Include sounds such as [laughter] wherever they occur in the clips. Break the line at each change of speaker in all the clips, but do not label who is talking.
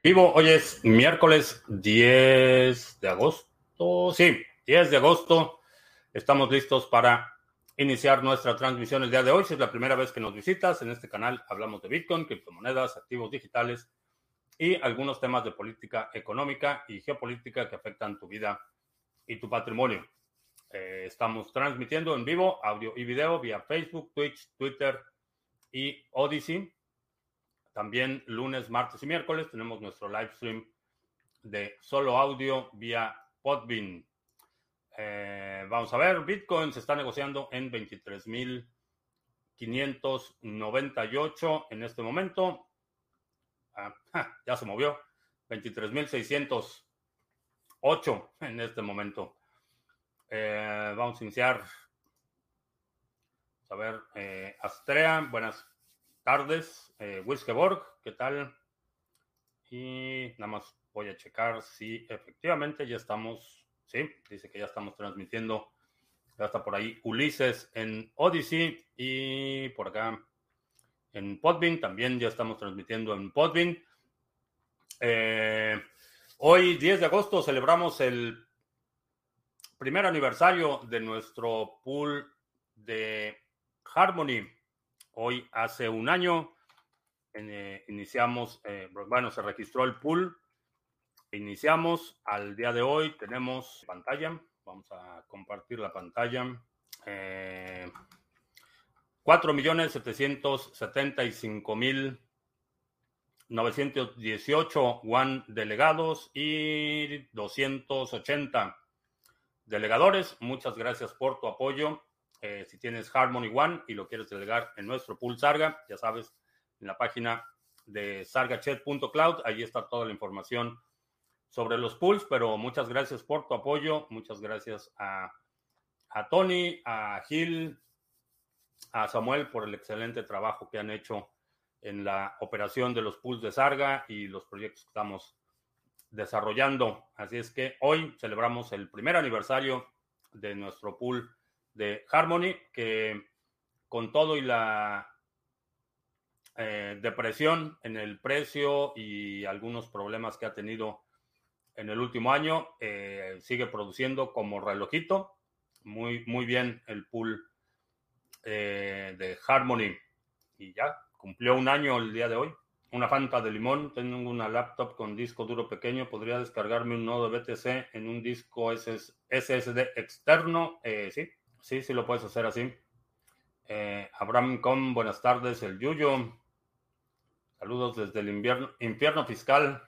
Vivo, hoy es miércoles 10 de agosto. Sí, 10 de agosto. Estamos listos para iniciar nuestra transmisión el día de hoy. Si es la primera vez que nos visitas, en este canal hablamos de Bitcoin, criptomonedas, activos digitales y algunos temas de política económica y geopolítica que afectan tu vida y tu patrimonio. Eh, estamos transmitiendo en vivo audio y video vía Facebook, Twitch, Twitter y Odyssey. También lunes, martes y miércoles tenemos nuestro live stream de solo audio vía Podbean. Eh, vamos a ver, Bitcoin se está negociando en 23.598 en este momento. Ah, ya se movió. 23.608 en este momento. Eh, vamos a iniciar. a ver, eh, Astrea, buenas tardes. Eh, Wiskeborg, ¿qué tal? Y nada más voy a checar si efectivamente ya estamos, sí, dice que ya estamos transmitiendo. Ya está por ahí Ulises en Odyssey y por acá en Podbean. También ya estamos transmitiendo en Podbean. Eh, hoy, 10 de agosto, celebramos el primer aniversario de nuestro pool de Harmony. Hoy hace un año eh, iniciamos, eh, bueno, se registró el pool. Iniciamos al día de hoy, tenemos pantalla. Vamos a compartir la pantalla. Eh, 4.775.918 One delegados y 280 delegadores. Muchas gracias por tu apoyo. Eh, si tienes Harmony One y lo quieres delegar en nuestro pool Sarga, ya sabes, en la página de sargachet.cloud, ahí está toda la información sobre los pools, pero muchas gracias por tu apoyo, muchas gracias a, a Tony, a Gil, a Samuel por el excelente trabajo que han hecho en la operación de los pools de Sarga y los proyectos que estamos desarrollando. Así es que hoy celebramos el primer aniversario de nuestro pool de Harmony, que con todo y la eh, depresión en el precio y algunos problemas que ha tenido en el último año, eh, sigue produciendo como relojito. Muy, muy bien el pool eh, de Harmony. Y ya cumplió un año el día de hoy una Fanta de limón, tengo una laptop con disco duro pequeño, podría descargarme un nodo BTC en un disco SSD externo. Eh, sí, sí, sí lo puedes hacer así. Eh, Abraham Com, buenas tardes, el Yuyo. Saludos desde el invierno, infierno fiscal,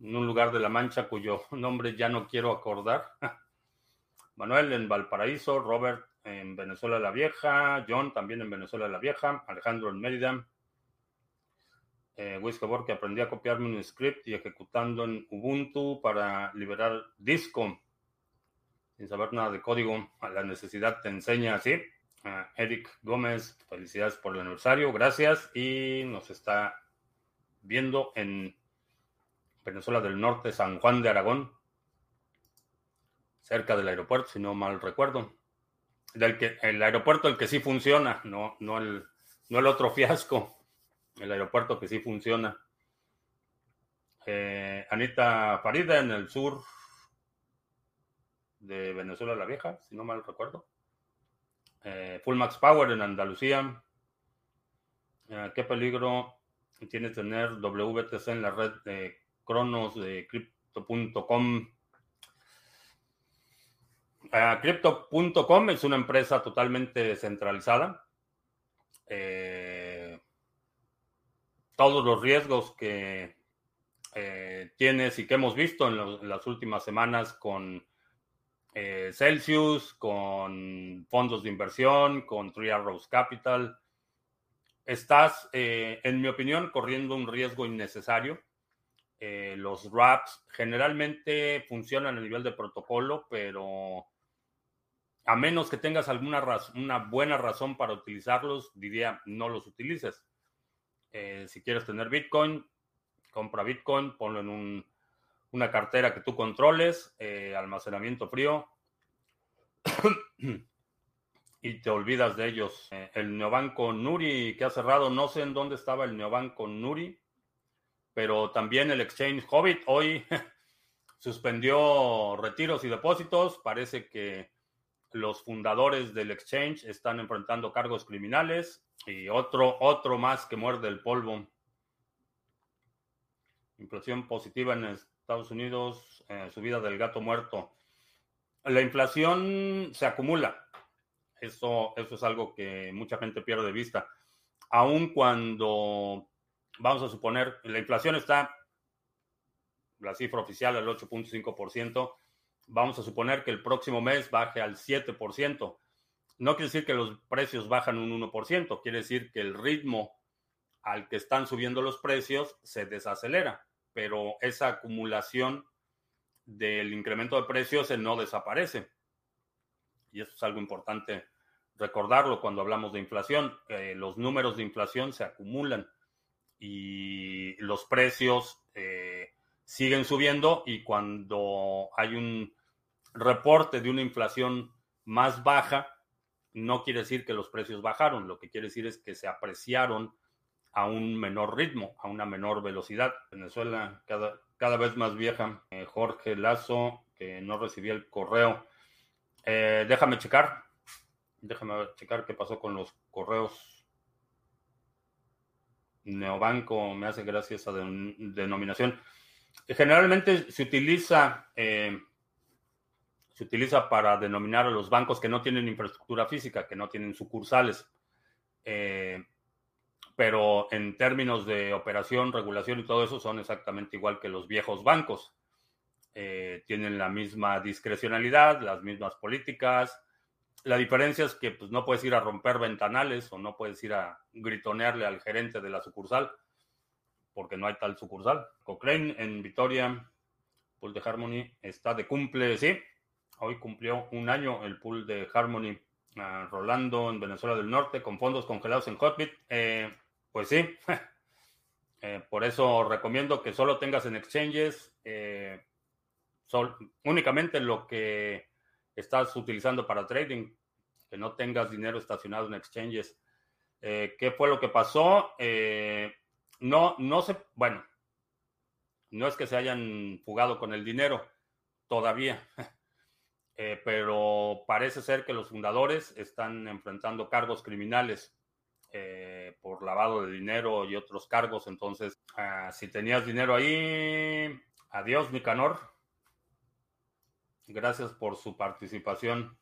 en un lugar de La Mancha cuyo [laughs] nombre ya no quiero acordar. [laughs] Manuel en Valparaíso, Robert en Venezuela la Vieja, John también en Venezuela la Vieja, Alejandro en Mérida, eh, que aprendí a copiarme un script y ejecutando en Ubuntu para liberar disco sin saber nada de código. A la necesidad te enseña así. Eric Gómez, felicidades por el aniversario, gracias. Y nos está viendo en Venezuela del Norte, San Juan de Aragón, cerca del aeropuerto, si no mal recuerdo. Del que, el aeropuerto el que sí funciona, no, no, el, no el otro [laughs] fiasco el aeropuerto que sí funciona. Eh, Anita Farida en el sur de Venezuela la Vieja, si no mal recuerdo. Eh, Full Max Power en Andalucía. Eh, ¿Qué peligro tiene tener WTC en la red de Cronos de Crypto.com? Crypto.com es una empresa totalmente descentralizada. Eh, todos los riesgos que eh, tienes y que hemos visto en, las últimas semanas con eh, Celsius, con fondos de inversión, con Three Arrows Capital. Estás, eh, en mi opinión, corriendo un riesgo innecesario. los RAPs generalmente funcionan a nivel de protocolo, pero a menos que tengas alguna una buena razón para utilizarlos, diría no los utilices. Eh, si quieres tener Bitcoin, compra Bitcoin, ponlo en una cartera que tú controles, eh, almacenamiento frío, [coughs] y te olvidas de ellos. Eh, el neobanco Nuri que ha cerrado, no sé en dónde estaba el neobanco Nuri. pero también el exchange Hobbit hoy [laughs] suspendió retiros y depósitos. Parece que los fundadores del exchange están enfrentando cargos criminales y otro, otro más que muerde el polvo. Inflación positiva en Estados Unidos, eh, subida del gato muerto. La inflación se acumula. Eso, eso es algo que mucha gente pierde de vista. Aun cuando, vamos a suponer, la inflación está, la cifra oficial, al 8.5%, vamos a suponer que el próximo mes baje al 7%. No quiere decir que los precios bajan un 1%, quiere decir que el ritmo al que están subiendo los precios se desacelera, pero esa acumulación del incremento de precios no desaparece. Y eso es algo importante recordarlo cuando hablamos de inflación. Eh, los números de inflación se acumulan y los precios eh, siguen subiendo y cuando hay un reporte de una inflación más baja, no quiere decir que los precios bajaron, lo que quiere decir es que se apreciaron a un menor ritmo, a una menor velocidad. Venezuela cada, cada vez más vieja. Eh, Jorge Lazo, que no recibía el correo. Eh, déjame checar. Déjame checar qué pasó con los correos. Neobanco me hace gracias a denominación. Generalmente se utiliza, eh, se utiliza para denominar a los bancos que no tienen infraestructura física, que no tienen sucursales. Pero en términos de operación, regulación y todo eso son exactamente igual que los viejos bancos. Eh, tienen la misma discrecionalidad, las mismas políticas. La diferencia es que pues, no puedes ir a romper ventanales o no puedes ir a gritonearle al gerente de la sucursal porque no hay tal sucursal. Cochrane en Vitoria, pool de Harmony está de cumple, sí. Hoy cumplió un año el pool de Harmony. Uh, Rolando en Venezuela del Norte con fondos congelados en Hotbit. Eh, pues sí, [laughs] eh, por eso recomiendo que solo tengas en exchanges eh, únicamente lo que estás utilizando para trading, que no tengas dinero estacionado en exchanges. Eh, ¿Qué fue lo que pasó? no, no sé, bueno, no es que se hayan fugado con el dinero todavía, [laughs] pero parece ser que los fundadores están enfrentando cargos criminales eh, por lavado de dinero y otros cargos. Entonces, ah, si tenías dinero ahí, adiós, Nicanor. Gracias por su participación.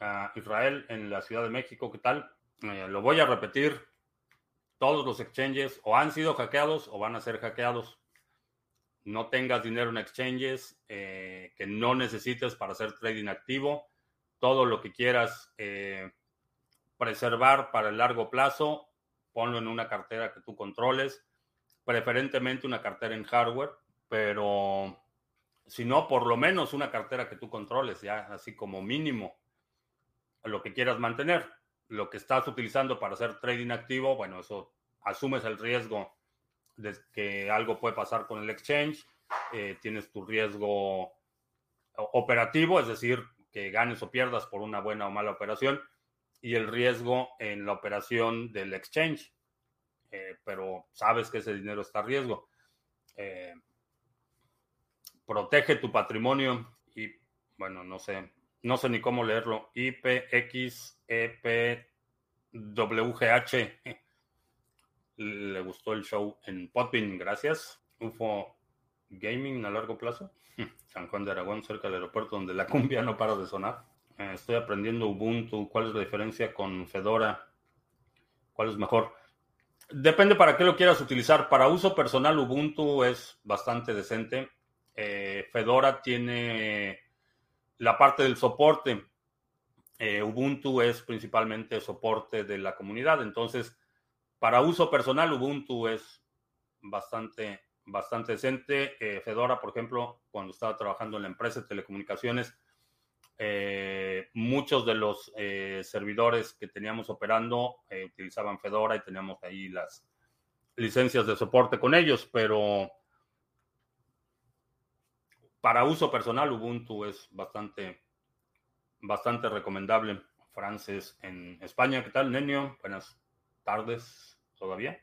a Israel en la Ciudad de México, ¿qué tal? Eh, lo voy a repetir. Todos los exchanges o han sido hackeados o van a ser hackeados. No tengas dinero en exchanges eh, que no necesites para hacer trading activo. Todo lo que quieras preservar para el largo plazo, ponlo en una cartera que tú controles, preferentemente una cartera en hardware, pero si no, por lo menos una cartera que tú controles, ya así como mínimo lo que quieras mantener. Lo que estás utilizando para hacer trading activo, bueno, eso asumes el riesgo de que algo puede pasar con el exchange, eh, tienes tu riesgo operativo, es decir, que ganes o pierdas por una buena o mala operación, y el riesgo en la operación del exchange. Eh, pero sabes que ese dinero está a riesgo. Eh, protege tu patrimonio y, bueno, no sé, no sé ni cómo leerlo. IPXEPWGH. [laughs] Le gustó el show en Podbean, gracias. UFO Gaming a largo plazo. [laughs] San Juan de Aragón, cerca del aeropuerto, donde la cumbia no para de sonar. Eh, estoy aprendiendo Ubuntu. ¿Cuál es la diferencia con Fedora? ¿Cuál es mejor? Depende para qué lo quieras utilizar. Para uso personal, Ubuntu es bastante decente. Eh, Fedora tiene la parte del soporte. Eh, Ubuntu es principalmente soporte de la comunidad. Entonces, para uso personal, Ubuntu es bastante, bastante decente. Fedora, por ejemplo, cuando estaba trabajando en la empresa de telecomunicaciones, eh, muchos de los eh, servidores que teníamos operando eh, utilizaban Fedora y teníamos ahí las licencias de soporte con ellos, pero para uso personal Ubuntu es bastante, bastante recomendable. Frances en España, ¿qué tal, Nenio? Buenas tardes todavía.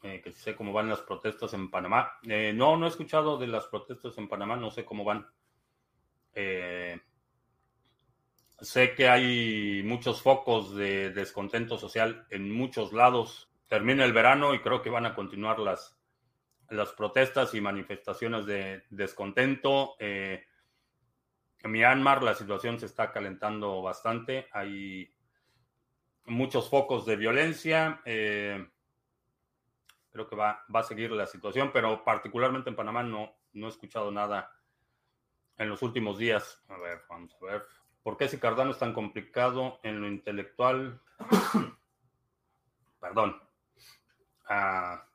que sé cómo van las protestas en Panamá. No, no he escuchado de las protestas en Panamá, no sé cómo van. Eh, sé que hay muchos focos de descontento social en muchos lados. Termina el verano y creo que van a continuar las, las protestas y manifestaciones de descontento. en Myanmar la situación se está calentando bastante. Hay muchos focos de violencia. Eh, creo que va, va, a seguir la situación, pero particularmente en Panamá no, no he escuchado nada en los últimos días. A ver, vamos a ver. ¿Por qué si Cardano es tan complicado en lo intelectual? [coughs] Perdón. Ah,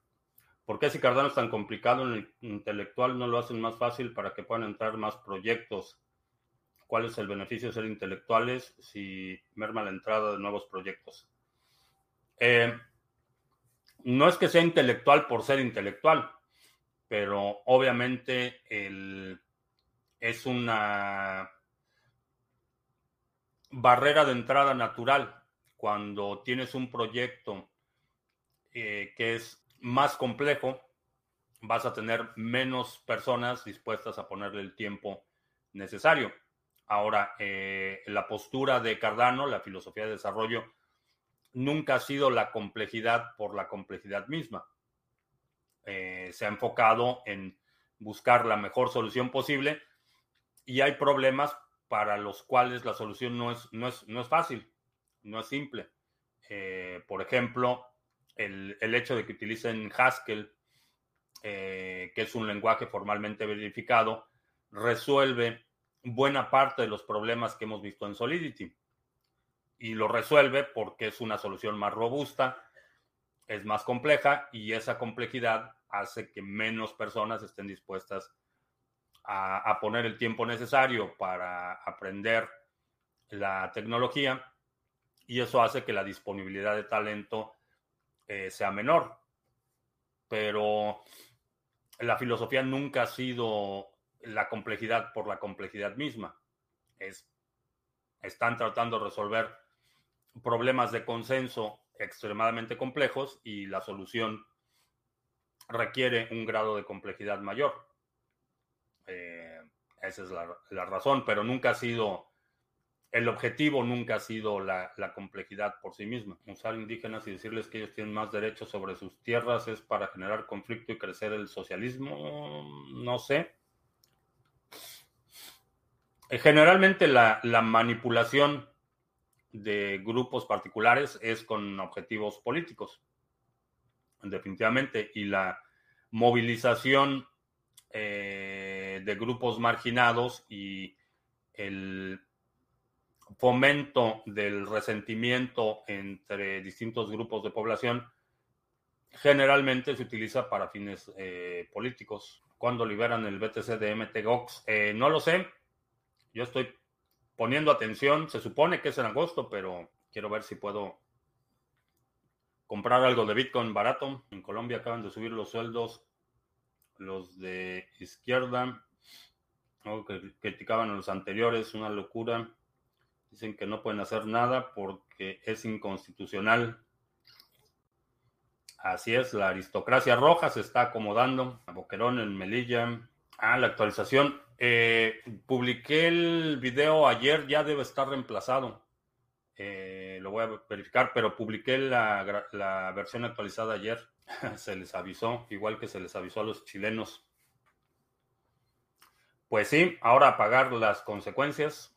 ¿Por qué si Cardano es tan complicado en lo intelectual no lo hacen más fácil para que puedan entrar más proyectos? ¿Cuál es el beneficio de ser intelectuales si merma la entrada de nuevos proyectos? Eh, no es que sea intelectual por ser intelectual, pero obviamente es una barrera de entrada natural cuando tienes un proyecto eh, que es más complejo, vas a tener menos personas dispuestas a ponerle el tiempo necesario. Ahora, eh, la postura de Cardano, la filosofía de desarrollo, nunca ha sido la complejidad por la complejidad misma. Eh, se ha enfocado en buscar la mejor solución posible y hay problemas para los cuales la solución no es, no es, no es fácil, no es simple. Eh, por ejemplo, el, el, hecho de que utilicen Haskell, que es un lenguaje formalmente verificado, resuelve buena parte de los problemas que hemos visto en Solidity. Y lo resuelve porque es una solución más robusta, es más compleja y esa complejidad hace que menos personas estén dispuestas a, poner el tiempo necesario para aprender la tecnología y eso hace que la disponibilidad de talento eh, sea menor. Pero la filosofía nunca ha sido la complejidad por la complejidad misma. Es, están tratando de resolver problemas de consenso extremadamente complejos y la solución requiere un grado de complejidad mayor. Eh, esa es la, razón, pero nunca ha sido, el objetivo nunca ha sido la, la, complejidad por sí misma. Usar indígenas y decirles que ellos tienen más derechos sobre sus tierras es para generar conflicto y crecer el socialismo, no sé. Eh, generalmente la, manipulación de grupos particulares es con objetivos políticos, definitivamente, y la movilización eh, de grupos marginados y el fomento del resentimiento entre distintos grupos de población generalmente se utiliza para fines eh, políticos. Cuando liberan el BTC de MTGOX? no lo sé. Yo estoy poniendo atención, se supone que es en agosto, pero quiero ver si puedo comprar algo de Bitcoin barato. En Colombia acaban de subir los sueldos, los de izquierda, criticaban a los anteriores, una locura. Dicen que no pueden hacer nada porque es inconstitucional. Así es, la aristocracia roja se está acomodando. A Boquerón en Melilla. Ah, la actualización. Eh, publiqué el video ayer, ya debe estar reemplazado. Eh, lo voy a verificar, pero publiqué la versión actualizada ayer. [laughs] se les avisó, igual que se les avisó a los chilenos. Pues sí, ahora pagar las consecuencias.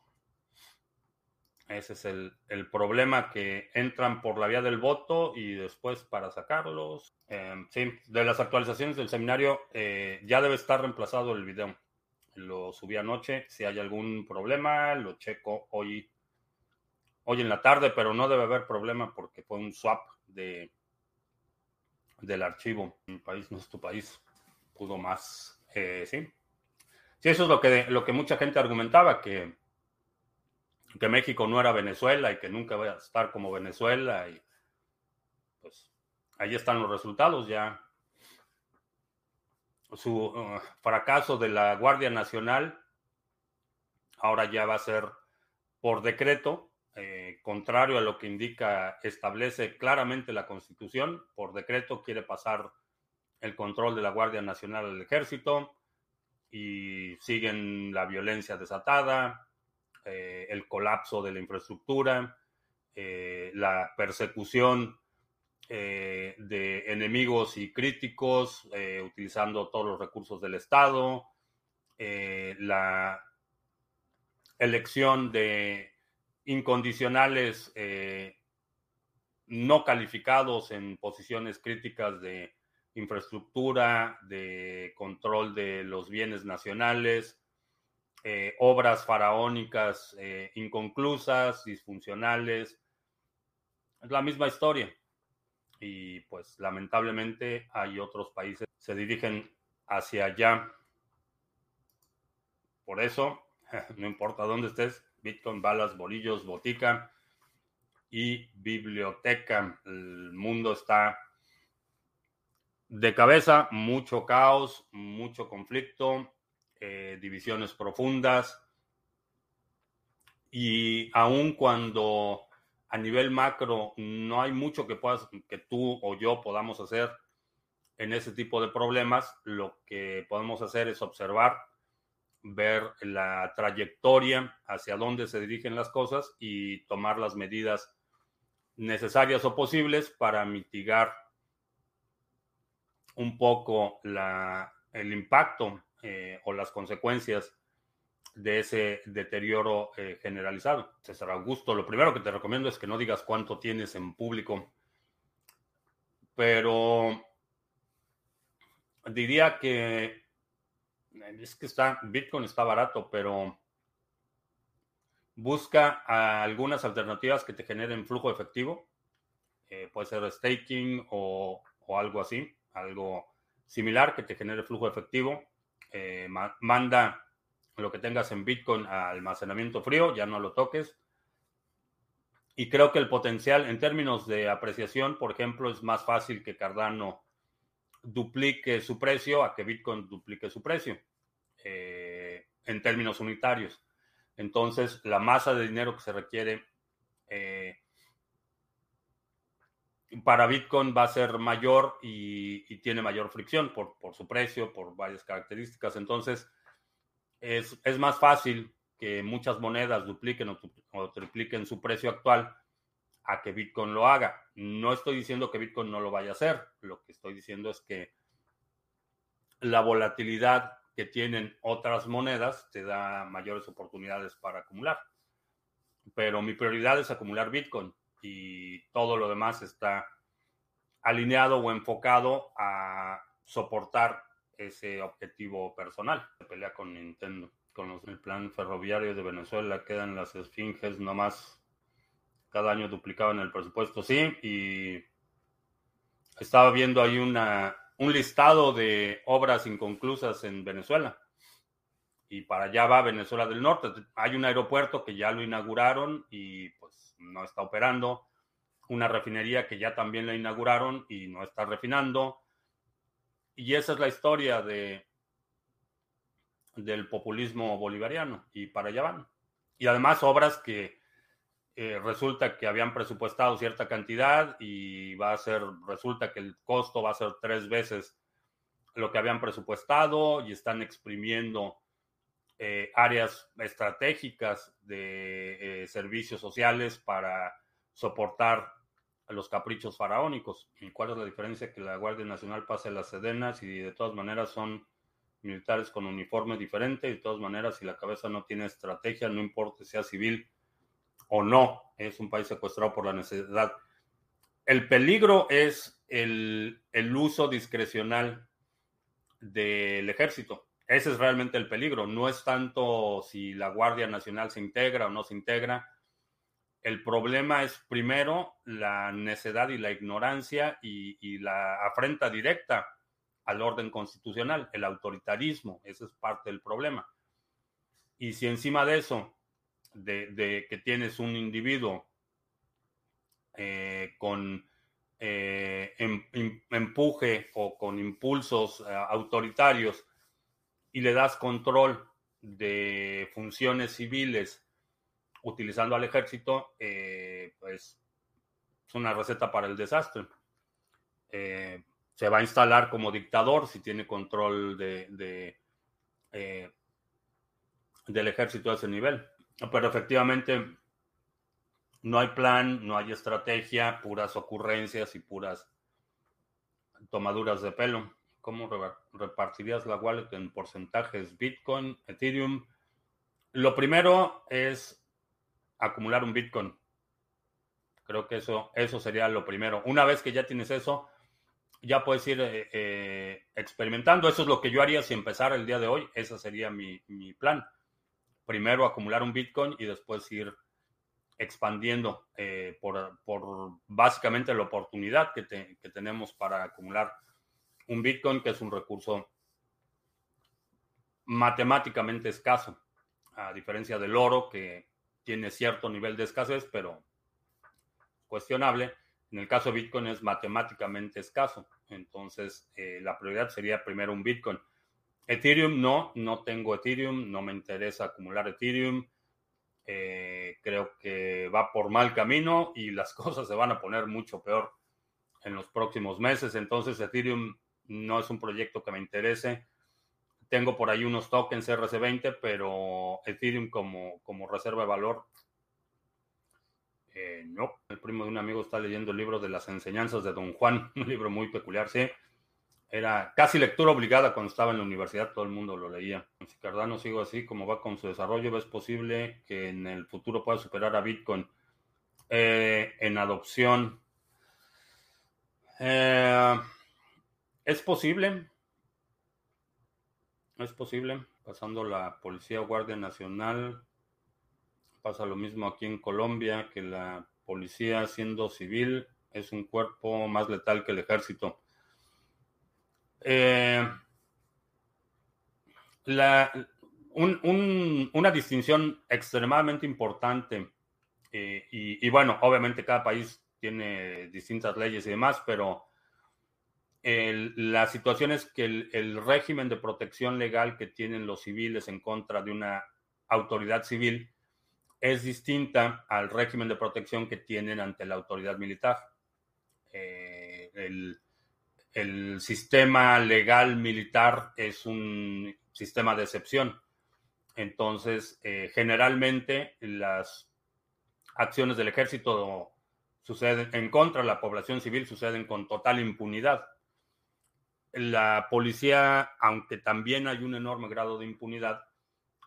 Ese es el, problema que entran por la vía del voto y después para sacarlos. Eh, sí, de las actualizaciones del seminario ya debe estar reemplazado el video. Lo subí anoche. Si hay algún problema, lo checo hoy, hoy en la tarde, pero no debe haber problema porque fue un swap de, del archivo. Mi país no es tu país. Pudo más. Eh, sí. Sí, eso es lo que, lo que mucha gente argumentaba, que, que México no era Venezuela y que nunca va a estar como Venezuela. Y pues ahí están los resultados ya su uh, fracaso de la Guardia Nacional ahora ya va a ser por decreto, eh, contrario a lo que indica, establece claramente la Constitución, por decreto quiere pasar el control de la Guardia Nacional del Ejército y siguen la violencia desatada, eh, el colapso de la infraestructura, eh, la persecución eh, de enemigos y críticos utilizando todos los recursos del Estado, la elección de incondicionales no calificados en posiciones críticas de infraestructura, de control de los bienes nacionales, eh, obras faraónicas eh, inconclusas, disfuncionales. Es la misma historia. Y pues lamentablemente hay otros países que se dirigen hacia allá. Por eso, [laughs] no importa dónde estés, Bitcoin, balas, bolillos, botica y biblioteca. El mundo está de cabeza, mucho caos, mucho conflicto, eh, divisiones profundas. Y aun cuando a nivel macro no hay mucho que, puedas, que tú o yo podamos hacer en ese tipo de problemas, lo que podemos hacer es observar, ver la trayectoria hacia dónde se dirigen las cosas y tomar las medidas necesarias o posibles para mitigar un poco el impacto eh, o las consecuencias de ese deterioro eh, generalizado. César Augusto, lo primero que te recomiendo es que no digas cuánto tienes en público, pero diría que es que está, Bitcoin está barato, pero busca algunas alternativas que te generen flujo efectivo. Eh, puede ser staking o algo así algo similar que te genere flujo efectivo. Eh, manda lo que tengas en Bitcoin a almacenamiento frío, ya no lo toques. Y creo que el potencial en términos de apreciación, por ejemplo, es más fácil que Cardano duplique su precio a que Bitcoin duplique su precio eh, en términos unitarios. Entonces, la masa de dinero que se requiere eh, para Bitcoin va a ser mayor y, tiene mayor fricción por, su precio, por varias características. Entonces, es, más fácil que muchas monedas dupliquen o, tripliquen su precio actual a que Bitcoin lo haga. No estoy diciendo que Bitcoin no lo vaya a hacer. Lo que estoy diciendo es que la volatilidad que tienen otras monedas te da mayores oportunidades para acumular. Pero mi prioridad es acumular Bitcoin y todo lo demás está alineado o enfocado a soportar ese objetivo personal. Se pelea con Nintendo. Con los, el plan ferroviario de Venezuela quedan las esfinges nomás cada año duplicaban el presupuesto, sí, y estaba viendo ahí una, un listado de obras inconclusas en Venezuela. Y para allá va Venezuela del Norte. Hay un aeropuerto que ya lo inauguraron y pues no está operando una refinería que ya también la inauguraron y no está refinando. Y esa es la historia de del populismo bolivariano y para allá van. Y además obras que eh, resulta que habían presupuestado cierta cantidad y va a ser, resulta que el costo va a ser tres veces lo que habían presupuestado y están exprimiendo eh, áreas estratégicas de eh, servicios sociales para soportar los caprichos faraónicos. ¿Y cuál es la diferencia? Que la Guardia Nacional pase las sedenas y de todas maneras son militares con uniforme diferente de todas maneras si la cabeza no tiene estrategia, no importa si sea civil o no, es un país secuestrado por la necesidad. El peligro es el, el uso discrecional del ejército. Ese es realmente el peligro. No es tanto si la Guardia Nacional se integra o no se integra, el problema es primero la necedad y la ignorancia y, la afrenta directa al orden constitucional, el autoritarismo, ese es parte del problema. Y si encima de eso, de, que tienes un individuo eh, con eh, em, empuje o con impulsos eh, autoritarios y le das control de funciones civiles utilizando al ejército, eh, pues es una receta para el desastre. Eh, se va a instalar como dictador si tiene control de, eh, del ejército a ese nivel. Pero efectivamente no hay plan, no hay estrategia, puras ocurrencias y puras tomaduras de pelo. ¿Cómo repartirías la wallet en porcentajes? Bitcoin, Ethereum. Lo primero es acumular un Bitcoin. Creo que eso, eso sería lo primero. Una vez que ya tienes eso, ya puedes ir eh, eh, experimentando. Eso es lo que yo haría si empezara el día de hoy. Ese sería mi, plan. Primero acumular un Bitcoin y después ir expandiendo eh, por, básicamente la oportunidad que, que tenemos para acumular un Bitcoin, que es un recurso matemáticamente escaso, a diferencia del oro, que tiene cierto nivel de escasez, pero cuestionable. En el caso de Bitcoin es matemáticamente escaso. Entonces, eh, la prioridad sería primero un Bitcoin. Ethereum no, no tengo Ethereum, no me interesa acumular Ethereum. Eh, creo que va por mal camino y las [laughs] cosas se van a poner mucho peor en los próximos meses. Entonces, Ethereum no es un proyecto que me interese. Tengo por ahí unos tokens RC20, pero Ethereum como, como reserva de valor, eh, no. El primo de un amigo está leyendo el libro de las enseñanzas de Don Juan, [laughs] un libro muy peculiar, sí. Era casi lectura obligada cuando estaba en la universidad, todo el mundo lo leía. Si Cardano sigo así, como va con su desarrollo, ¿es posible que en el futuro pueda superar a Bitcoin eh, en adopción? Eh, es posible. Es posible. Pasando la Policía Guardia Nacional. Pasa lo mismo aquí en Colombia, que la policía siendo civil es un cuerpo más letal que el ejército. Eh, una distinción extremadamente importante, eh, y, bueno, obviamente cada país tiene distintas leyes y demás, pero la situación es que el, régimen de protección legal que tienen los civiles en contra de una autoridad civil es distinta al régimen de protección que tienen ante la autoridad militar. Eh, el, sistema legal militar es un sistema de excepción. Entonces, eh, generalmente las acciones del ejército suceden en contra de la población civil, suceden con total impunidad la policía, aunque también hay un enorme grado de impunidad,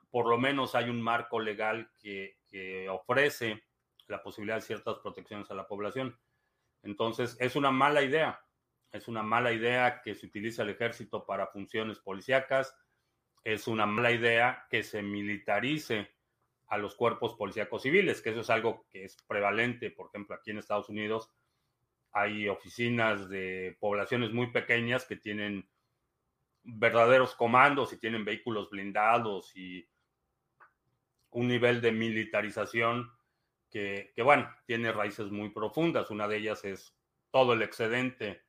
por lo menos hay un marco legal que, ofrece la posibilidad de ciertas protecciones a la población. Entonces, es una mala idea. Es una mala idea que se utilice el ejército para funciones policíacas. Es una mala idea que se militarice a los cuerpos policíacos civiles, que eso es algo que es prevalente, por ejemplo, aquí en Estados Unidos hay oficinas de poblaciones muy pequeñas que tienen verdaderos comandos y tienen vehículos blindados y un nivel de militarización que, bueno, tiene raíces muy profundas. Una de ellas es todo el excedente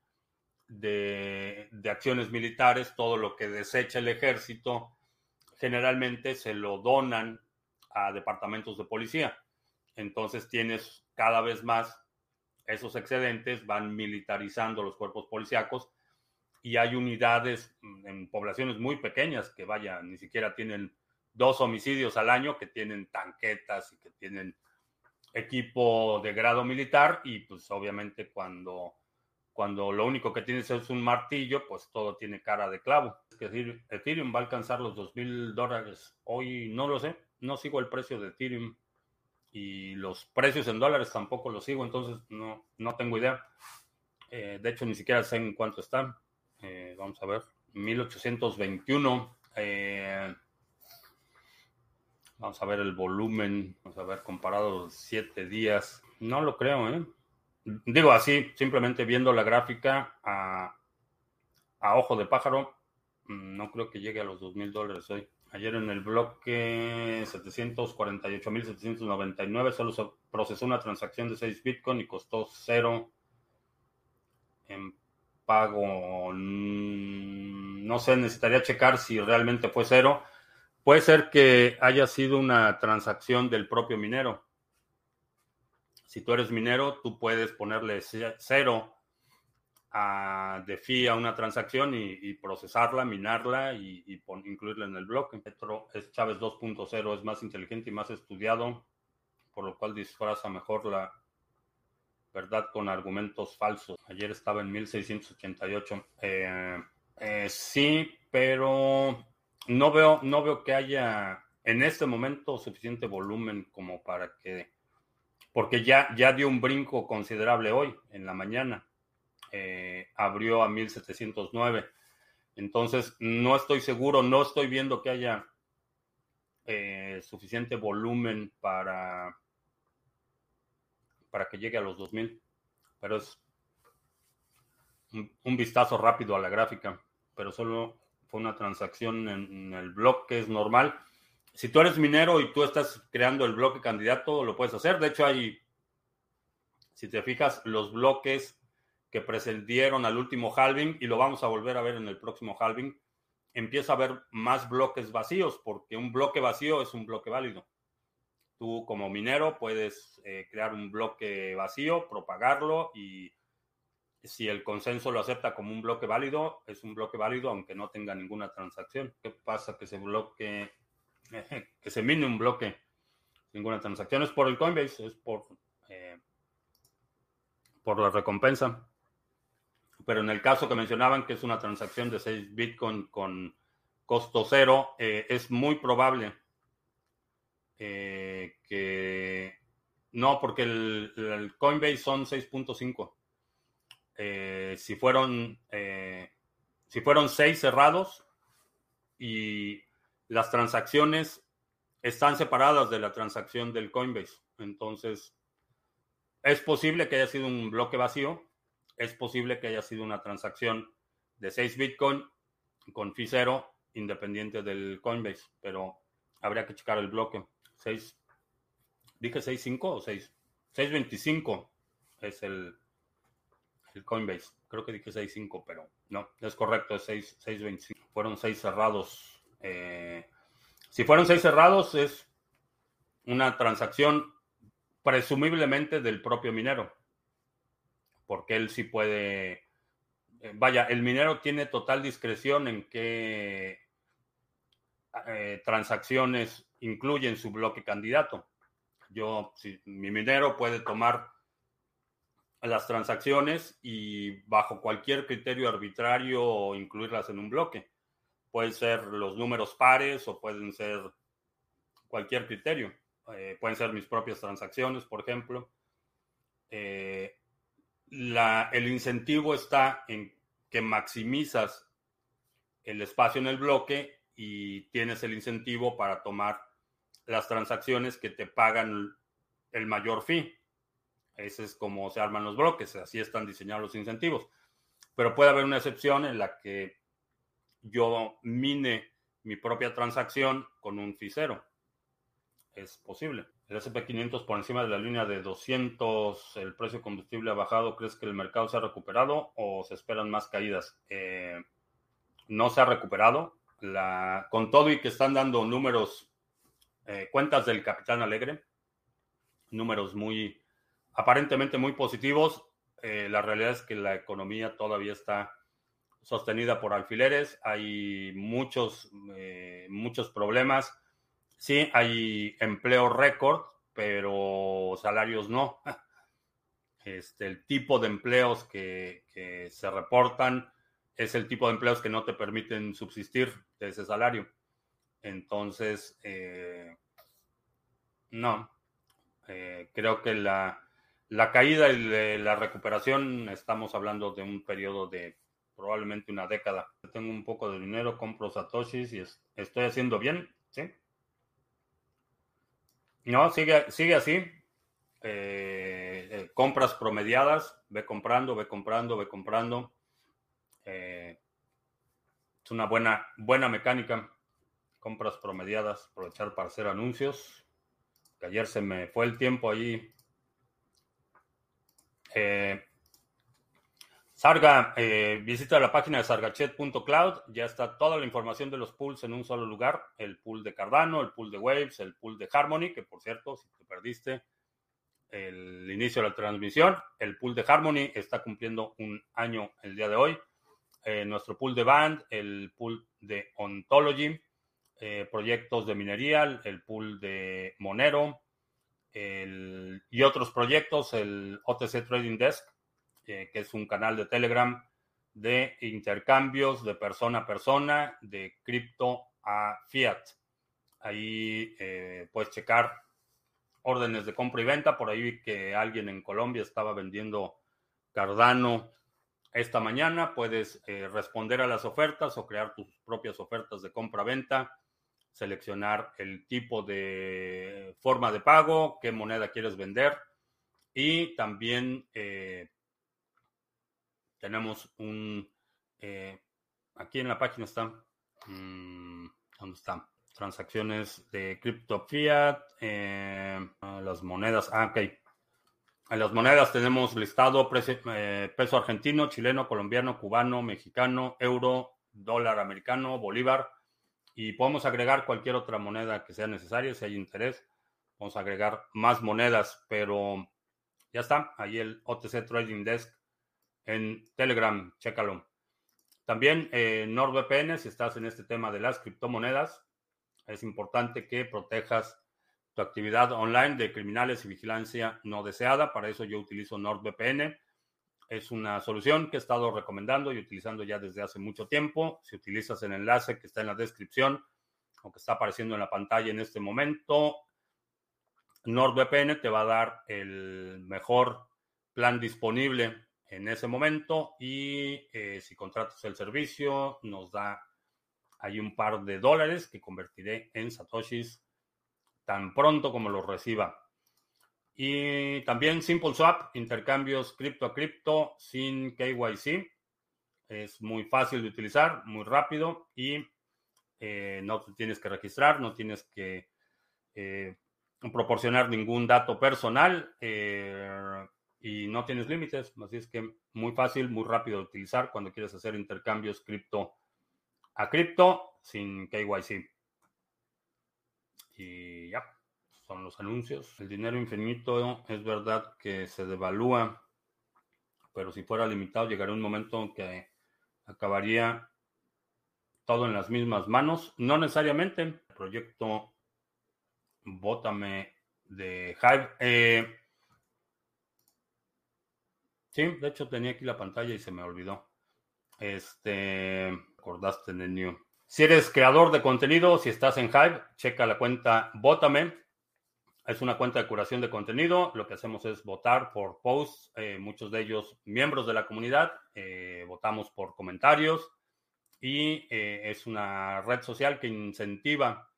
de, de, acciones militares, todo lo que desecha el ejército, generalmente se lo donan a departamentos de policía. Entonces tienes cada vez más esos excedentes van militarizando los cuerpos policíacos y hay unidades en poblaciones muy pequeñas que, vaya, ni siquiera tienen dos homicidios al año, que tienen tanquetas y que tienen equipo de grado militar y pues obviamente cuando, cuando lo único que tienes es un martillo, pues todo tiene cara de clavo. Es decir, Ethereum va a alcanzar los dos mil dólares. Hoy no lo sé, no sigo el precio de Ethereum y los precios en dólares tampoco los sigo, entonces no, no tengo idea. Eh, de hecho, ni siquiera sé en cuánto están. Eh, vamos a ver, 1821. Eh, vamos a ver el volumen, vamos a ver comparado siete días. No lo creo, ¿eh? Digo así, simplemente viendo la gráfica a, a ojo de pájaro, mm, no creo que llegue a los dos mil dólares hoy. Ayer en el bloque 748.799 solo se procesó una transacción de 6 Bitcoin y costó cero en pago. No sé, necesitaría checar si realmente fue cero. Puede ser que haya sido una transacción del propio minero. Si tú eres minero, tú puedes ponerle cero a, de a una transacción y, procesarla, minarla y, incluirla en el bloque. Es Chávez 2.0, es más inteligente y más estudiado, por lo cual disfraza mejor la verdad con argumentos falsos. Ayer estaba en 1688. Eh, eh, sí, pero no veo, no veo que haya en este momento suficiente volumen como para que, porque ya, ya dio un brinco considerable hoy, en la mañana. Eh, abrió a 1709. Entonces, no estoy seguro, no estoy viendo que haya eh, suficiente volumen para, para que llegue a los 2000. Pero es un, vistazo rápido a la gráfica. Pero solo fue una transacción en, el bloque, es normal. Si tú eres minero y tú estás creando el bloque candidato, lo puedes hacer. De hecho, hay, si te fijas, los bloques que precedieron al último halving y lo vamos a volver a ver en el próximo halving, empieza a haber más bloques vacíos porque un bloque vacío es un bloque válido. Tú como minero puedes eh, crear un bloque vacío, propagarlo y si el consenso lo acepta como un bloque válido, es un bloque válido aunque no tenga ninguna transacción. ¿Qué pasa que se bloque, [laughs] que se mine un bloque? Ninguna transacción es por el Coinbase, es por, eh, por la recompensa pero en el caso que mencionaban, que es una transacción de 6 Bitcoin con costo cero, eh, es muy probable eh, que no, porque el, Coinbase son 6.5. Eh, si fueron si fueron 6 cerrados y las transacciones están separadas de la transacción del Coinbase, entonces es posible que haya sido un bloque vacío es posible que haya sido una transacción de 6 Bitcoin con fee cero independiente del Coinbase, pero habría que checar el bloque. 6, dije 6.5 o 6. 6.25 es el, el Coinbase. Creo que dije 6.5, pero no, es correcto, es 6.25. Fueron 6 cerrados. Eh, si fueron 6 cerrados, es una transacción presumiblemente del propio minero porque él sí puede, eh, vaya, el minero tiene total discreción en qué eh, transacciones incluyen su bloque candidato. Yo, si, mi minero puede tomar las transacciones y bajo cualquier criterio arbitrario incluirlas en un bloque. Pueden ser los números pares o pueden ser cualquier criterio. Eh, pueden ser mis propias transacciones, por ejemplo el incentivo está en que maximizas el espacio en el bloque y tienes el incentivo para tomar las transacciones que te pagan el mayor fee. Ese es como se arman los bloques, así están diseñados los incentivos. Pero puede haber una excepción en la que yo mine mi propia transacción con un fee cero. Es posible el SP500 por encima de la línea de 200, el precio de combustible ha bajado, ¿crees que el mercado se ha recuperado o se esperan más caídas? Eh, no se ha recuperado. La, con todo y que están dando números, eh, cuentas del Capitán Alegre, números muy, aparentemente muy positivos, eh, la realidad es que la economía todavía está sostenida por alfileres, hay muchos, muchos problemas Sí, hay empleo récord, pero salarios no. [laughs] Este, el tipo de empleos que, se reportan es el tipo de empleos que no te permiten subsistir de ese salario. Entonces, eh, no, eh, creo que la, la caída y la recuperación, estamos hablando de un periodo de probablemente una década. Tengo un poco de dinero, compro satoshis y estoy haciendo bien, ¿sí? No, sigue, sigue así. Eh, eh, compras promediadas, ve comprando, ve comprando, ve comprando. Eh, es una buena, buena mecánica. Compras promediadas, aprovechar para hacer anuncios. Ayer se me fue el tiempo allí. Sarga, eh, visita la página de sargachet.cloud. Ya está toda la información de los pools en un solo lugar. El pool de Cardano, el pool de Waves, el pool de Harmony, que por cierto, si te perdiste el inicio de la transmisión. El pool de Harmony está cumpliendo un año el día de hoy. Eh, nuestro pool de Band, el pool de Ontology, eh, proyectos de minería, el pool de Monero y otros proyectos, el OTC Trading Desk, que es un canal de Telegram de intercambios de persona a persona, de cripto a fiat. Ahí eh, puedes checar órdenes de compra y venta. Por ahí vi que alguien en Colombia estaba vendiendo Cardano esta mañana. Puedes eh, responder a las ofertas o crear tus propias ofertas de compra-venta. Seleccionar el tipo de forma de pago, qué moneda quieres vender. Y también eh, tenemos un... aquí en la página está... Mm, ¿Dónde está? transacciones de cripto fiat, eh, las monedas, ah, ok. En las monedas tenemos listado eh, peso argentino, chileno, colombiano, cubano, mexicano, euro, dólar americano, bolívar, y podemos agregar cualquier otra moneda que sea necesaria si hay interés. Vamos a agregar más monedas, pero ya está, ahí el OTC Trading Desk en Telegram, chécalo. También eh, NordVPN, si estás en este tema de las criptomonedas, es importante que protejas tu actividad online de criminales y vigilancia no deseada. Para eso yo utilizo NordVPN. Es una solución que he estado recomendando y utilizando ya desde hace mucho tiempo. Si utilizas el enlace que está en la descripción o que está apareciendo en la pantalla en este momento, NordVPN te va a dar el mejor plan disponible en ese momento y eh, si contratas el servicio nos da hay un par de dólares que convertiré en satoshis tan pronto como los reciba. Y también Simple Swap, intercambios cripto a cripto sin KYC. Es muy fácil de utilizar, muy rápido y eh, no te tienes que registrar, no tienes que eh, proporcionar ningún dato personal y no tienes límites. Así es que muy fácil, muy rápido de utilizar cuando quieres hacer intercambios cripto a cripto sin KYC. Y ya, son los anuncios. El dinero infinito es verdad que se devalúa, pero si fuera limitado llegaría un momento en que acabaría todo en las mismas manos. No necesariamente. El proyecto Bótame de Hive. Eh, sí, de hecho tenía aquí la pantalla y se me olvidó. Este, acordaste el new. Si eres creador de contenido, si estás en Hive, checa la cuenta Votame. Es una cuenta de curación de contenido. Lo que hacemos es votar por posts, eh, muchos de ellos miembros de la comunidad. Eh, votamos por comentarios y eh, es una red social que incentiva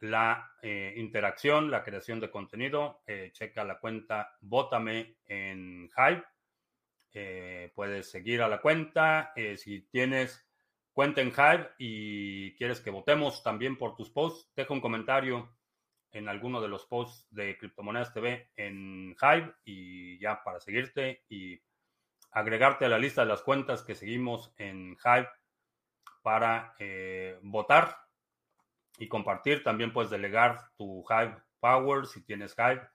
la interacción, la creación de contenido. checa la cuenta Votame en Hive eh, puedes seguir a la cuenta. Eh, si tienes cuenta en Hive y quieres que votemos también por tus posts, deja un comentario en alguno de los posts de Criptomonedas TV en Hive y ya para seguirte y agregarte a la lista de las cuentas que seguimos en Hive para eh, votar y compartir. También puedes delegar tu Hive Power si tienes Hive,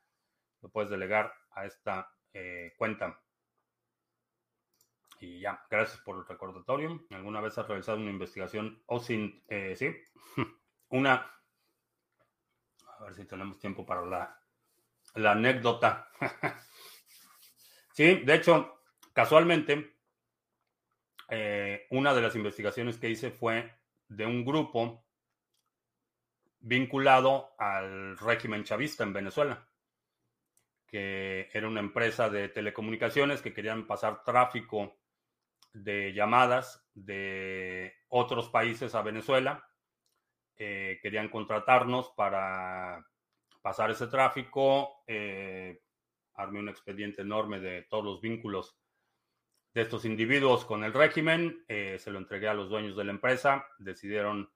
lo puedes delegar a esta cuenta. Y ya, gracias por el recordatorio. ¿Alguna vez has realizado una investigación o sin, eh, sí? [laughs] una, a ver si tenemos tiempo para la, la anécdota. [laughs] sí, de hecho, casualmente, eh, una de las investigaciones que hice fue de un grupo vinculado al régimen chavista en Venezuela, que era una empresa de telecomunicaciones que querían pasar tráfico de llamadas de otros países a Venezuela. Eh, querían contratarnos para pasar ese tráfico. Eh, armé un expediente enorme de todos los vínculos de estos individuos con el régimen. Eh, se lo entregué a los dueños de la empresa. Decidieron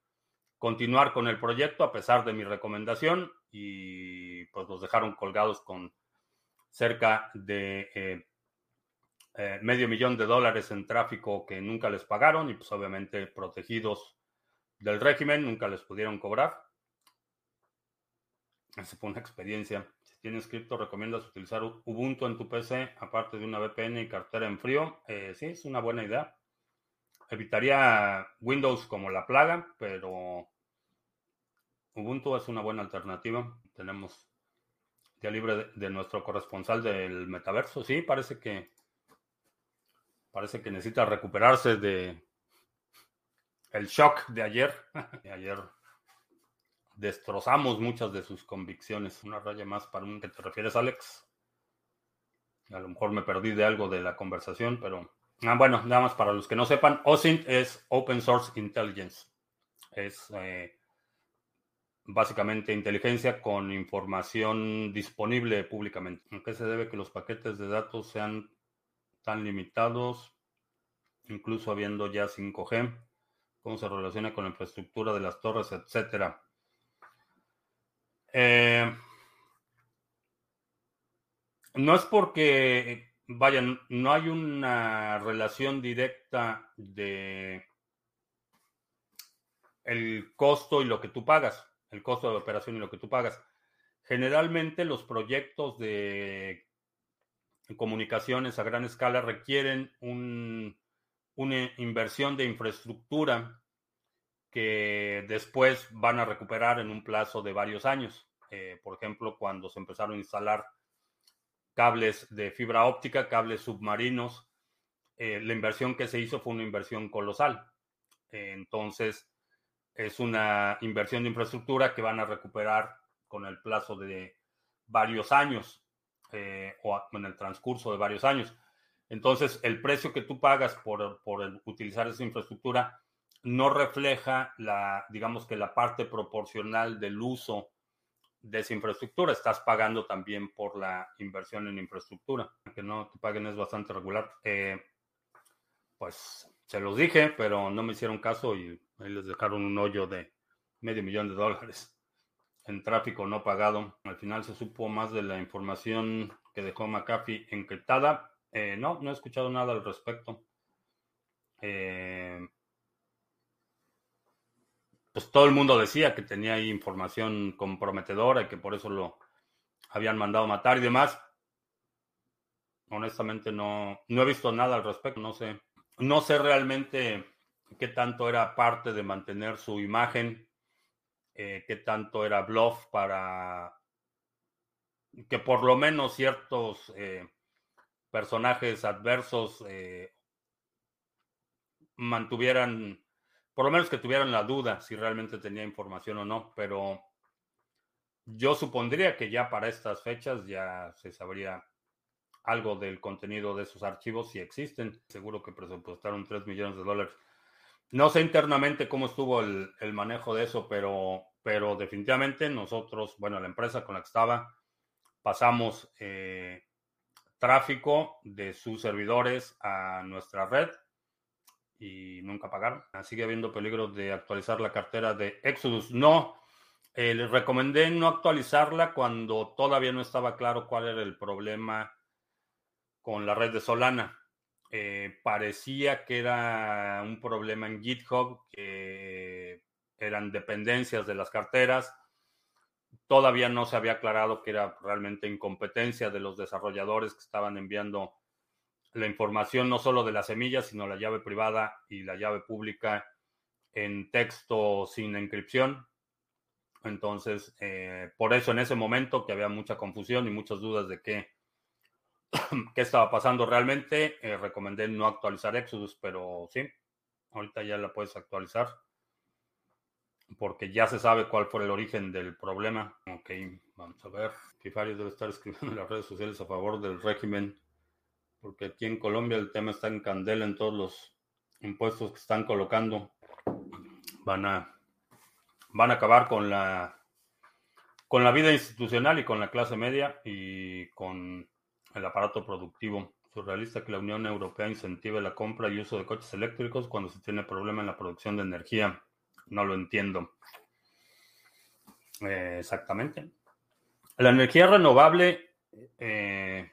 continuar con el proyecto a pesar de mi recomendación y pues los dejaron colgados con cerca de eh, medio millón de dólares en tráfico que nunca les pagaron y pues obviamente protegidos del régimen, nunca les pudieron cobrar. Esa fue una experiencia. Si tienes cripto, ¿recomiendas utilizar Ubuntu en tu PC aparte de una VPN y cartera en frío? Eh, sí, es una buena idea. Evitaría Windows como la plaga, pero Ubuntu es una buena alternativa. Tenemos día libre de, nuestro corresponsal del metaverso. Sí, parece que parece que necesita recuperarse de el shock de ayer. [laughs] ayer destrozamos muchas de sus convicciones. Una raya más para un que te refieres, Alex. A lo mejor me perdí de algo de la conversación, pero ah, bueno, nada más para los que no sepan, OSINT es Open Source Intelligence. Es eh, básicamente inteligencia con información disponible públicamente. ¿A qué se debe que los paquetes de datos sean tan limitados, incluso habiendo ya 5G? ¿Cómo se relaciona con la infraestructura de las torres, etcétera? Eh, no es porque, vayan, no hay una relación directa de el costo y lo que tú pagas, el costo de operación y lo que tú pagas. Generalmente los proyectos de comunicaciones a gran escala requieren una inversión de infraestructura que después van a recuperar en un plazo de varios años. Eh, por ejemplo, cuando se empezaron a instalar cables de fibra óptica, cables submarinos, eh, la inversión que se hizo fue una inversión colosal. Eh, entonces, es una inversión de infraestructura que van a recuperar con el plazo de varios años o en el transcurso de varios años. Entonces, el precio que tú pagas por, por utilizar esa infraestructura no refleja la, digamos que la parte proporcional del uso de esa infraestructura. Estás pagando también por la inversión en infraestructura. Que no te paguen es bastante regular. Eh, pues se los dije, pero no me hicieron caso y ahí les dejaron un hoyo de medio millón de dólares en tráfico no pagado. Al final se supo más de la información que dejó McAfee encriptada. Eh, no, no he escuchado nada al respecto. Eh, pues todo el mundo decía que tenía ahí información comprometedora y que por eso lo habían mandado matar y demás. Honestamente no, no he visto nada al respecto, no sé. No sé realmente qué tanto era parte de mantener su imagen, eh, qué tanto era bluff para que por lo menos ciertos eh, personajes adversos eh, mantuvieran por lo menos que tuvieran la duda si realmente tenía información o no, pero yo supondría que ya para estas fechas ya se sabría algo del contenido de esos archivos si existen. Seguro que presupuestaron 3 millones de dólares. No sé internamente cómo estuvo el, manejo de eso, pero, pero definitivamente nosotros, bueno, la empresa con la que estaba, pasamos eh, tráfico de sus servidores a nuestra red y nunca pagaron. Sigue habiendo peligro de actualizar la cartera de Exodus. No, eh, les recomendé no actualizarla cuando todavía no estaba claro cuál era el problema con la red de Solana. Eh, parecía que era un problema en GitHub, que eran dependencias de las carteras. Todavía no se había aclarado que era realmente incompetencia de los desarrolladores que estaban enviando la información no solo de la semilla, sino la llave privada y la llave pública en texto sin encripción. Entonces, eh, por eso en ese momento que había mucha confusión y muchas dudas de qué, [coughs] qué estaba pasando realmente, eh, recomendé no actualizar Exodus, pero sí, ahorita ya la puedes actualizar porque ya se sabe cuál fue el origen del problema. Ok, vamos a ver. Kifario debe estar escribiendo en las redes sociales a favor del régimen porque aquí en Colombia el tema está en candela en todos los impuestos que están colocando. Van a, van a acabar con la, con la vida institucional y con la clase media y con el aparato productivo. Surrealista que la Unión Europea incentive la compra y uso de coches eléctricos cuando se tiene problema en la producción de energía. No lo entiendo. Eh, exactamente. La energía renovable eh,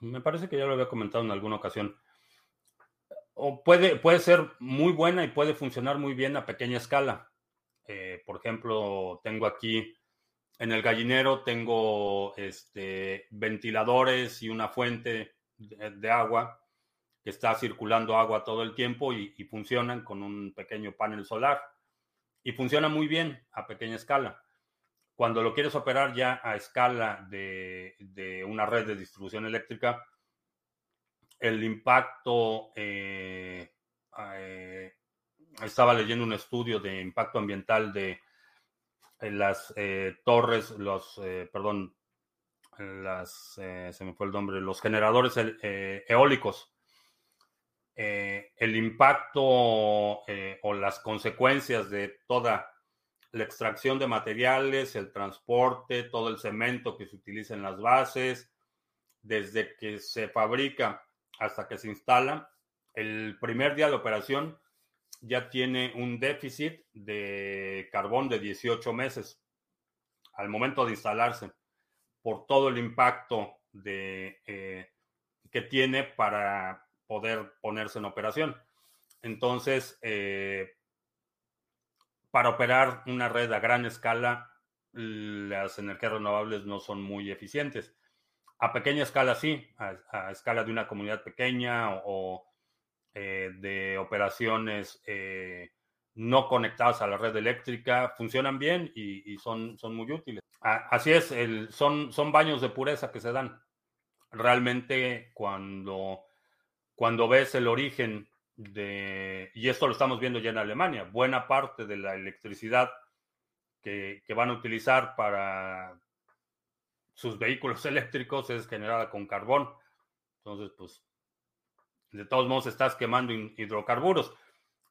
me parece que ya lo había comentado en alguna ocasión. O puede, puede ser muy buena y puede funcionar muy bien a pequeña escala. Eh, por ejemplo, tengo aquí En el gallinero tengo este, ventiladores y una fuente de, agua que está circulando agua todo el tiempo y, funcionan con un pequeño panel solar. Y funciona muy bien a pequeña escala. Cuando lo quieres operar ya a escala de, una red de distribución eléctrica, el impacto, eh, eh, estaba leyendo un estudio de impacto ambiental de las eh, torres, los, perdón, las, se me fue el nombre, los generadores eólicos. el impacto o las consecuencias de toda la extracción de materiales, el transporte, todo el cemento que se utiliza en las bases, desde que se fabrica hasta que se instala, el primer día de operación ya tiene un déficit de carbón de 18 meses al momento de instalarse por todo el impacto de, eh, que tiene para poder ponerse en operación. Entonces, eh, para operar una red a gran escala, las energías renovables no son muy eficientes. A pequeña escala sí, a, escala de una comunidad pequeña o, eh, de operaciones eh, no conectadas a la red eléctrica, funcionan bien y, son, son muy útiles. así es, el, son, son baños de pureza que se dan. Realmente cuando, cuando ves el origen y esto lo estamos viendo ya en Alemania, buena parte de la electricidad que, van a utilizar para sus vehículos [laughs] eléctricos es generada con carbón. Entonces, pues, de todos modos estás quemando hidrocarburos.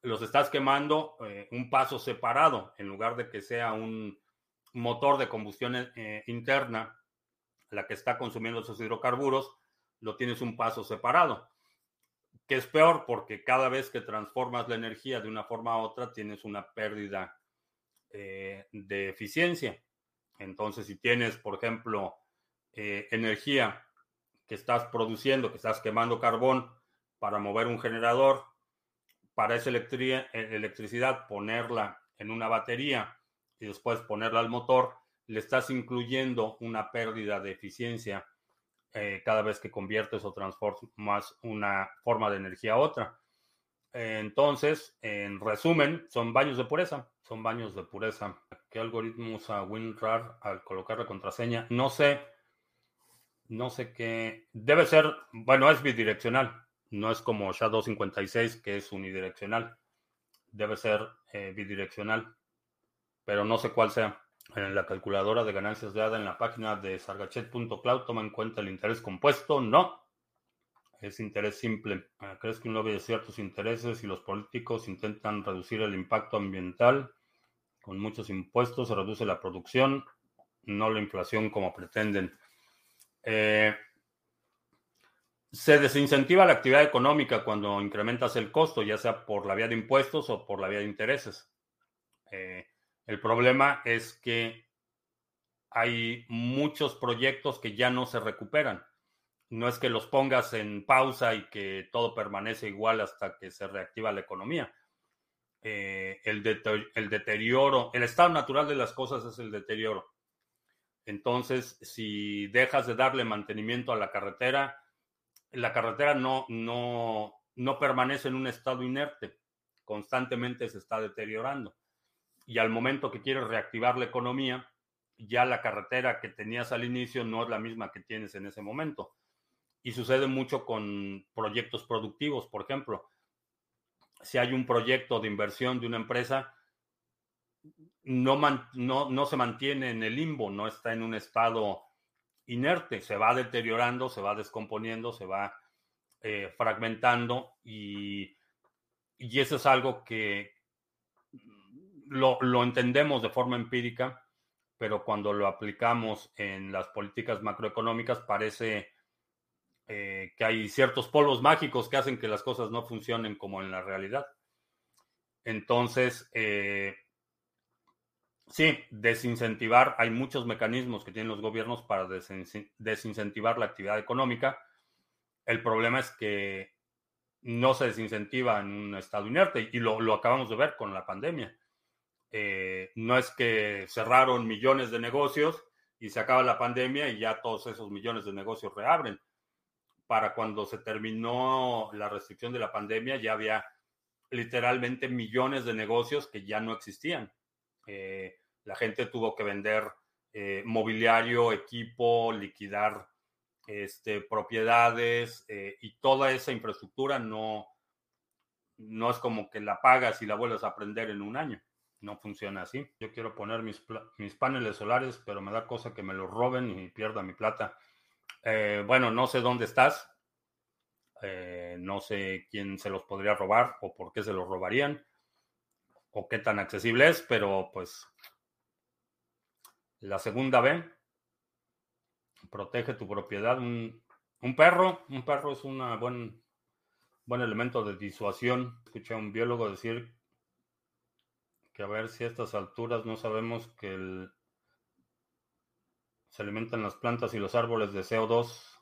Los estás quemando eh, un paso separado, en lugar de que sea un motor de combustión eh, interna la que está consumiendo esos hidrocarburos, lo tienes un paso separado que es peor porque cada vez que transformas la energía de una forma a otra tienes una pérdida eh, de eficiencia. Entonces, si tienes, por ejemplo, eh, energía que estás produciendo, que estás quemando carbón para mover un generador, para esa eh, electricidad ponerla en una batería y después ponerla al motor, le estás incluyendo una pérdida de eficiencia eh, cada vez que conviertes o transformas una forma de energía a otra. entonces, en resumen, son baños de pureza. Son baños de pureza. ¿Qué algoritmo usa WinRAR al colocar la contraseña? No sé. No sé qué. Debe ser, bueno, es bidireccional. No es como Shadow56, que es unidireccional. Debe ser eh, bidireccional. Pero no sé cuál sea en la calculadora de ganancias de ADA en la página de sargachet.cloud toma en cuenta el interés compuesto? No. Es interés simple. Ah, ¿Crees que un lobby de ciertos intereses y los políticos intentan reducir el impacto ambiental? Con muchos impuestos se reduce la producción, no la inflación como pretenden. Eh, se desincentiva la actividad económica cuando incrementas el costo, ya sea por la vía de impuestos o por la vía de intereses. Eh, el problema es que hay muchos proyectos que ya no se recuperan. No es que los pongas en pausa y que todo permanece igual hasta que se reactiva la economía. Eh, el, el deterioro, el estado natural de las cosas es el deterioro. Entonces, si dejas de darle mantenimiento a la carretera, la carretera no, no, no permanece en un estado inerte, constantemente se está deteriorando y al momento que quieres reactivar la economía, ya la carretera que tenías al inicio no es la misma que tienes en ese momento. Y sucede mucho con proyectos productivos, por ejemplo. Si hay un proyecto de inversión de una empresa, no, no, se mantiene en el limbo, no está en un estado inerte, se va deteriorando, se va descomponiendo, se va eh, fragmentando y, y eso es algo que, lo, entendemos de forma empírica, pero cuando lo aplicamos en las políticas macroeconómicas parece eh, que hay ciertos polvos mágicos que hacen que las cosas no funcionen como en la realidad. Entonces, eh, sí, desincentivar, hay muchos mecanismos que tienen los gobiernos para desincentivar la actividad económica. El problema es que no se desincentiva en un estado inerte y lo acabamos de ver con la pandemia eh, no es que cerraron millones de negocios y se acaba la pandemia y ya todos esos millones de negocios reabren. Para cuando se terminó la restricción de la pandemia ya había literalmente millones de negocios que ya no existían. Eh, la gente tuvo que vender eh, mobiliario, equipo, liquidar este, propiedades y toda esa infraestructura no, no es como que la pagas y la vuelves a aprender en un año. No funciona así. Yo quiero poner mis, paneles solares, pero me da cosa que me los roben y pierda mi plata. Eh, bueno, no sé dónde estás. Eh, no sé quién se los podría robar o por qué se los robarían o qué tan accesible es, pero pues la segunda B, protege tu propiedad. Un, un perro, un perro es una buen, buen elemento de disuasión. Escuché a un biólogo decir que a ver si a estas alturas no sabemos que se alimentan las plantas y los árboles de CO2.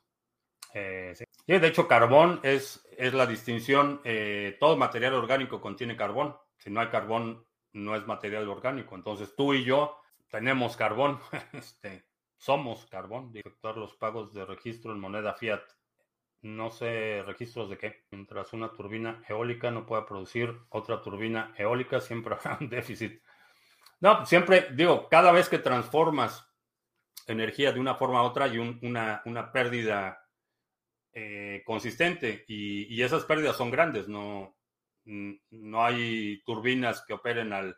Eh, y de hecho, carbón es, es la distinción. Eh, todo material orgánico contiene carbón. Si no hay carbón, no es material orgánico. Entonces, tú y yo tenemos carbón. [laughs] este, somos carbón. Efectuar los pagos de registro en moneda fiat no sé registros de qué. Mientras una turbina eólica no pueda producir otra turbina eólica, siempre [laughs] habrá un déficit. No, siempre digo, cada vez que transformas energía de una forma a otra hay una, una, pérdida eh, consistente y, esas pérdidas son grandes. No, no hay turbinas que operen al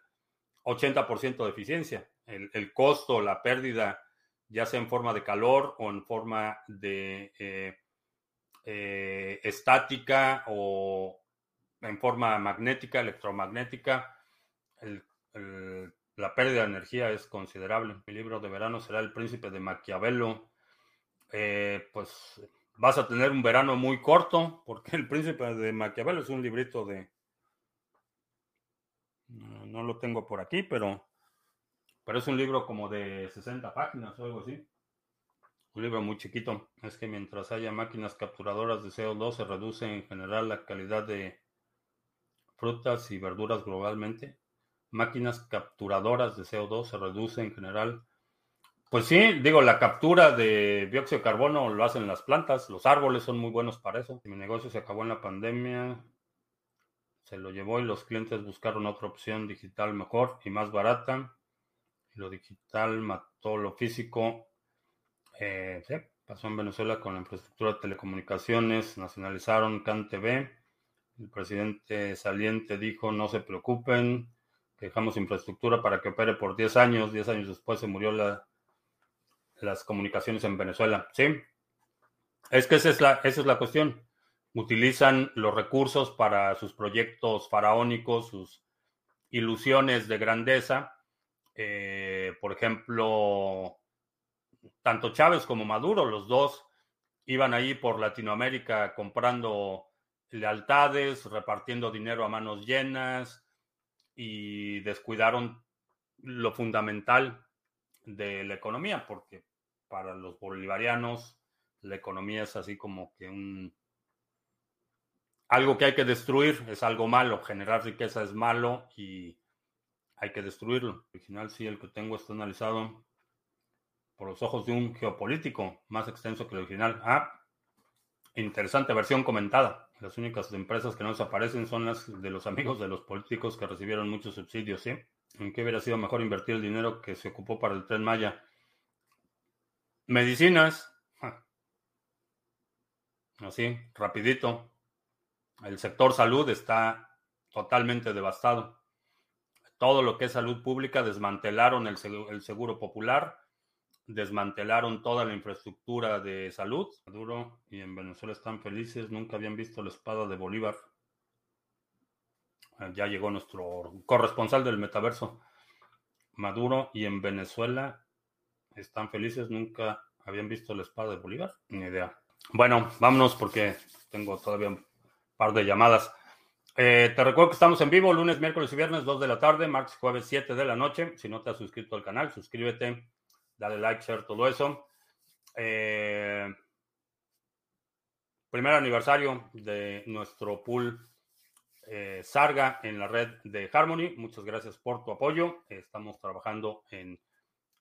80% de eficiencia. El, el, costo, la pérdida, ya sea en forma de calor o en forma de... Eh, eh, estática o en forma magnética, electromagnética, la pérdida de energía es considerable. Mi libro de verano será El Príncipe de Maquiavelo. Eh, pues vas a tener un verano muy corto, porque El Príncipe de Maquiavelo es un librito de... No, lo tengo por aquí, pero, pero es un libro como de 60 páginas o algo así. Un libro muy chiquito. Es que mientras haya máquinas capturadoras de CO2 se reduce en general la calidad de frutas y verduras globalmente. Máquinas capturadoras de CO2 se reduce en general. Pues sí, digo, la captura de dióxido de carbono lo hacen las plantas, los árboles son muy buenos para eso. Mi negocio se acabó en la pandemia, se lo llevó y los clientes buscaron otra opción digital mejor y más barata. Lo digital mató lo físico eh, pasó en Venezuela con la infraestructura de telecomunicaciones, nacionalizaron CanTV. El presidente saliente dijo, no se preocupen, dejamos infraestructura para que opere por 10 años. 10 años después se murió la, las comunicaciones en Venezuela. Sí, es que esa es, la, esa es la cuestión. Utilizan los recursos para sus proyectos faraónicos, sus ilusiones de grandeza. Eh, por ejemplo, tanto Chávez como Maduro, los dos iban ahí por Latinoamérica comprando lealtades, repartiendo dinero a manos llenas y descuidaron lo fundamental de la economía, porque para los bolivarianos la economía es así como que un algo que hay que destruir, es algo malo, generar riqueza es malo y hay que destruirlo. Original sí, el que tengo está analizado por los ojos de un geopolítico más extenso que el original. Ah, interesante versión comentada. Las únicas empresas que no desaparecen son las de los amigos de los políticos que recibieron muchos subsidios, ¿sí? ¿En qué hubiera sido mejor invertir el dinero que se ocupó para el tren Maya? Medicinas. Así, rapidito. El sector salud está totalmente devastado. Todo lo que es salud pública desmantelaron el seguro popular desmantelaron toda la infraestructura de salud. Maduro y en Venezuela están felices, nunca habían visto la espada de Bolívar. Ah, ya llegó nuestro corresponsal del metaverso. Maduro y en Venezuela están felices, nunca habían visto la espada de Bolívar. Ni idea. Bueno, vámonos porque tengo todavía par de llamadas. Eh, te recuerdo que estamos en vivo lunes, miércoles y viernes, 2 de la tarde, martes, jueves, 7 de la noche. Si no te has suscrito al canal, suscríbete dale like, share, todo eso. Eh, primer aniversario de nuestro pool eh, Sarga en la red de Harmony. Muchas gracias por tu apoyo. Estamos trabajando en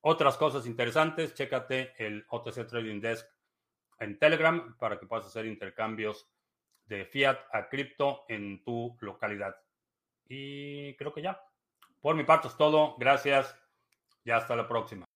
otras cosas interesantes. Chécate el OTC Trading Desk en Telegram para que puedas hacer intercambios de fiat a cripto en tu localidad. Y creo que ya. Por mi parte es todo. Gracias y hasta la próxima.